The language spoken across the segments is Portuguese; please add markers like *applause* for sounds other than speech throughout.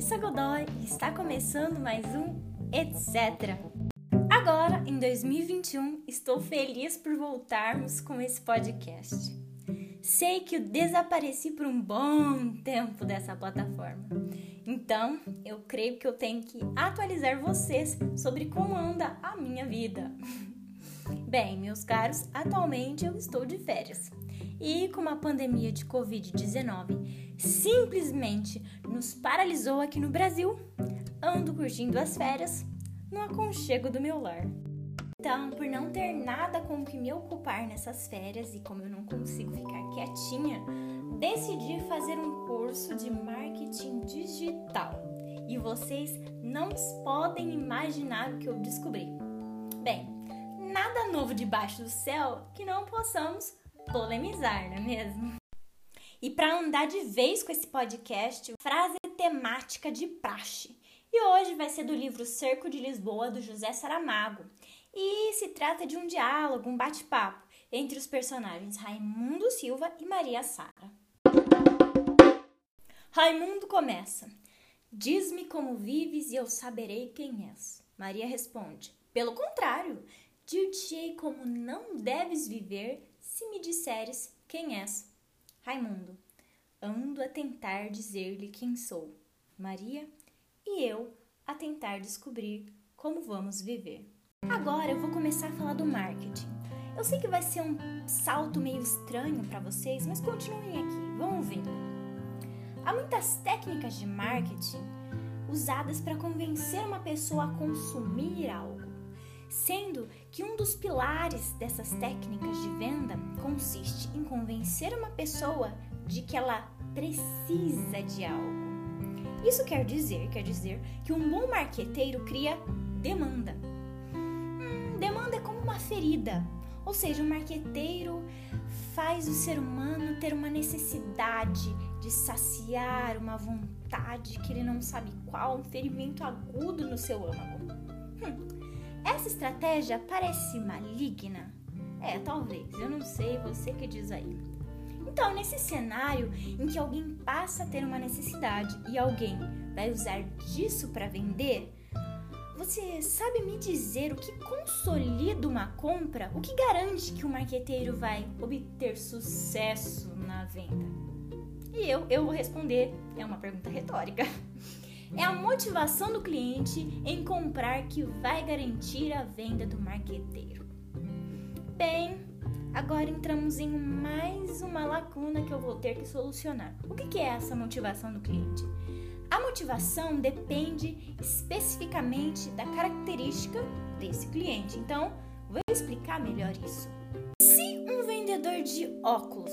Larissa Godoy e está começando mais um Etc. Agora, em 2021, estou feliz por voltarmos com esse podcast. Sei que eu desapareci por um bom tempo dessa plataforma. Então, eu creio que eu tenho que atualizar vocês sobre como anda a minha vida. *laughs* Bem, meus caros, atualmente eu estou de férias. E como a pandemia de Covid-19 simplesmente nos paralisou aqui no Brasil, ando curtindo as férias no aconchego do meu lar. Então, por não ter nada com o que me ocupar nessas férias e como eu não consigo ficar quietinha, decidi fazer um curso de marketing digital. E vocês não podem imaginar o que eu descobri. Bem, nada novo debaixo do céu que não possamos polemizar, não é mesmo? E para andar de vez com esse podcast, frase temática de praxe. E hoje vai ser do livro Cerco de Lisboa, do José Saramago. E se trata de um diálogo, um bate-papo entre os personagens Raimundo Silva e Maria Sara. Raimundo começa: Diz-me como vives e eu saberei quem és. Maria responde: Pelo contrário, dir-te-ei como não deves viver se me disseres quem és. Raimundo, ando a tentar dizer-lhe quem sou. Maria, e eu a tentar descobrir como vamos viver. Agora eu vou começar a falar do marketing. Eu sei que vai ser um salto meio estranho para vocês, mas continuem aqui, vão vendo. Há muitas técnicas de marketing usadas para convencer uma pessoa a consumir algo sendo que um dos pilares dessas técnicas de venda consiste em convencer uma pessoa de que ela precisa de algo. Isso quer dizer, quer dizer que um bom marqueteiro cria demanda. Hum, demanda é como uma ferida, ou seja, o um marqueteiro faz o ser humano ter uma necessidade de saciar uma vontade que ele não sabe qual, um ferimento agudo no seu âmago. Hum, essa estratégia parece maligna? É, talvez, eu não sei, você que diz aí. Então, nesse cenário em que alguém passa a ter uma necessidade e alguém vai usar disso para vender, você sabe me dizer o que consolida uma compra? O que garante que o marqueteiro vai obter sucesso na venda? E eu, eu vou responder, é uma pergunta retórica. *laughs* É a motivação do cliente em comprar que vai garantir a venda do marqueteiro. Bem, agora entramos em mais uma lacuna que eu vou ter que solucionar. O que é essa motivação do cliente? A motivação depende especificamente da característica desse cliente. Então, vou explicar melhor isso. Se um vendedor de óculos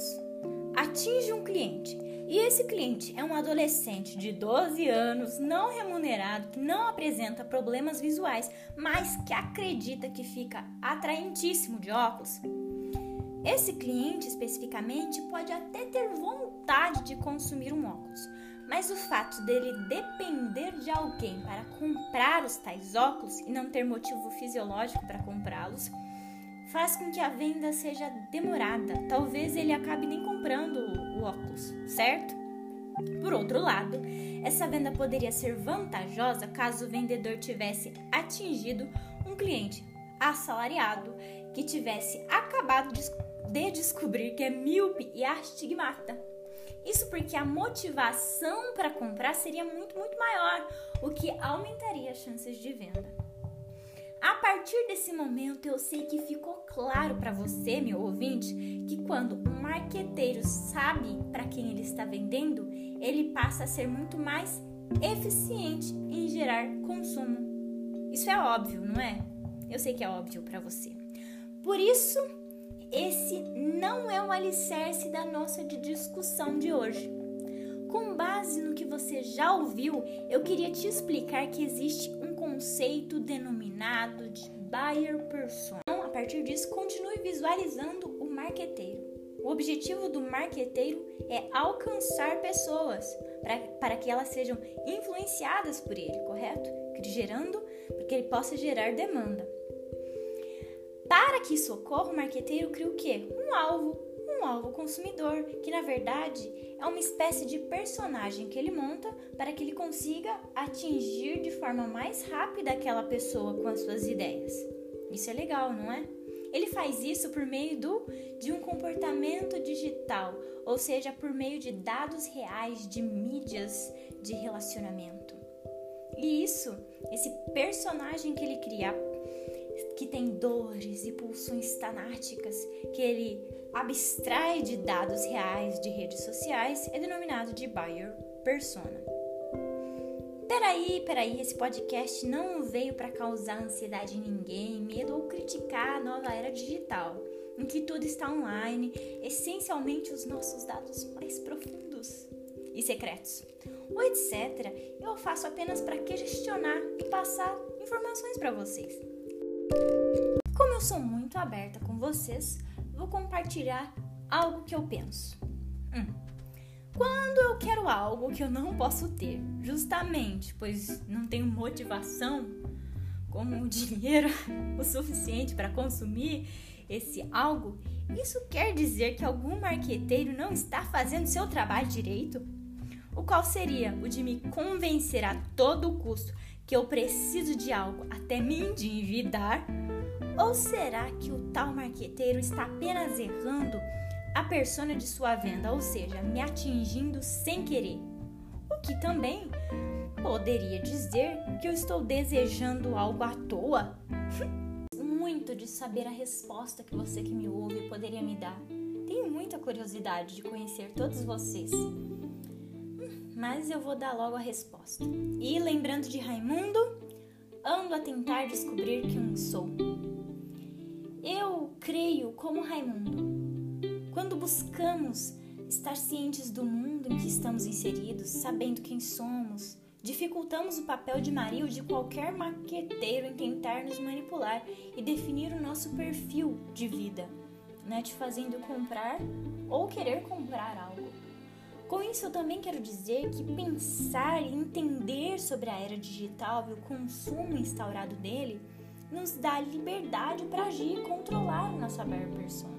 atinge um cliente e esse cliente é um adolescente de 12 anos, não remunerado, que não apresenta problemas visuais, mas que acredita que fica atraentíssimo de óculos. Esse cliente especificamente pode até ter vontade de consumir um óculos, mas o fato dele depender de alguém para comprar os tais óculos e não ter motivo fisiológico para comprá-los faz com que a venda seja demorada. Talvez ele acabe nem comprando o óculos, certo? Por outro lado, essa venda poderia ser vantajosa caso o vendedor tivesse atingido um cliente assalariado que tivesse acabado de descobrir que é míope e astigmata. Isso porque a motivação para comprar seria muito, muito maior, o que aumentaria as chances de venda. A partir desse momento, eu sei que ficou claro para você, meu ouvinte, que quando um marqueteiro sabe para quem ele está vendendo, ele passa a ser muito mais eficiente em gerar consumo. Isso é óbvio, não é? Eu sei que é óbvio para você. Por isso, esse não é o alicerce da nossa discussão de hoje. Com base no que você já ouviu, eu queria te explicar que existe um conceito denominado de buyer persona. Então, a partir disso, continue visualizando o marqueteiro. O objetivo do marqueteiro é alcançar pessoas para, para que elas sejam influenciadas por ele, correto? Gerando, porque ele possa gerar demanda. Para que isso ocorra, o marqueteiro cria o quê? Um alvo, alvo consumidor, que na verdade é uma espécie de personagem que ele monta para que ele consiga atingir de forma mais rápida aquela pessoa com as suas ideias. Isso é legal, não é? Ele faz isso por meio do, de um comportamento digital, ou seja, por meio de dados reais de mídias de relacionamento. E isso, esse personagem que ele cria, que tem dores e pulsões tanáticas, que ele abstrai de dados reais de redes sociais, é denominado de buyer persona. Peraí, peraí, esse podcast não veio para causar ansiedade em ninguém, medo ou criticar a nova era digital, em que tudo está online, essencialmente os nossos dados mais profundos e secretos. Ou etc., eu faço apenas para questionar e passar informações para vocês. Como eu sou muito aberta com vocês, vou compartilhar algo que eu penso. Hum. Quando eu quero algo que eu não posso ter, justamente pois não tenho motivação como *laughs* dinheiro o suficiente para consumir esse algo, isso quer dizer que algum marqueteiro não está fazendo seu trabalho direito? O qual seria o de me convencer a todo custo que eu preciso de algo até me endividar? Ou será que o tal marqueteiro está apenas errando a persona de sua venda, ou seja, me atingindo sem querer. O que também poderia dizer que eu estou desejando algo à toa. *laughs* Muito de saber a resposta que você que me ouve poderia me dar. Tenho muita curiosidade de conhecer todos vocês. Mas eu vou dar logo a resposta. E lembrando de Raimundo, ando a tentar descobrir quem sou. Eu creio como Raimundo quando buscamos estar cientes do mundo em que estamos inseridos, sabendo quem somos, dificultamos o papel de Maria ou de qualquer maqueteiro em tentar nos manipular e definir o nosso perfil de vida, né, te fazendo comprar ou querer comprar algo. Com isso, eu também quero dizer que pensar e entender sobre a era digital e o consumo instaurado nele nos dá liberdade para agir e controlar nossa barra persona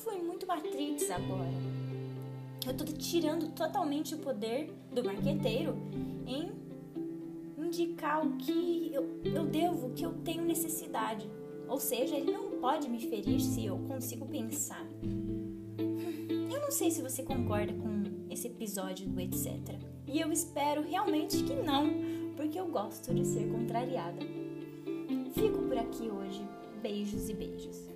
fui muito Matrix agora. Eu tô tirando totalmente o poder do marqueteiro em indicar o que eu, eu devo, o que eu tenho necessidade. Ou seja, ele não pode me ferir se eu consigo pensar. Não sei se você concorda com esse episódio do etc. E eu espero realmente que não, porque eu gosto de ser contrariada. Fico por aqui hoje. Beijos e beijos.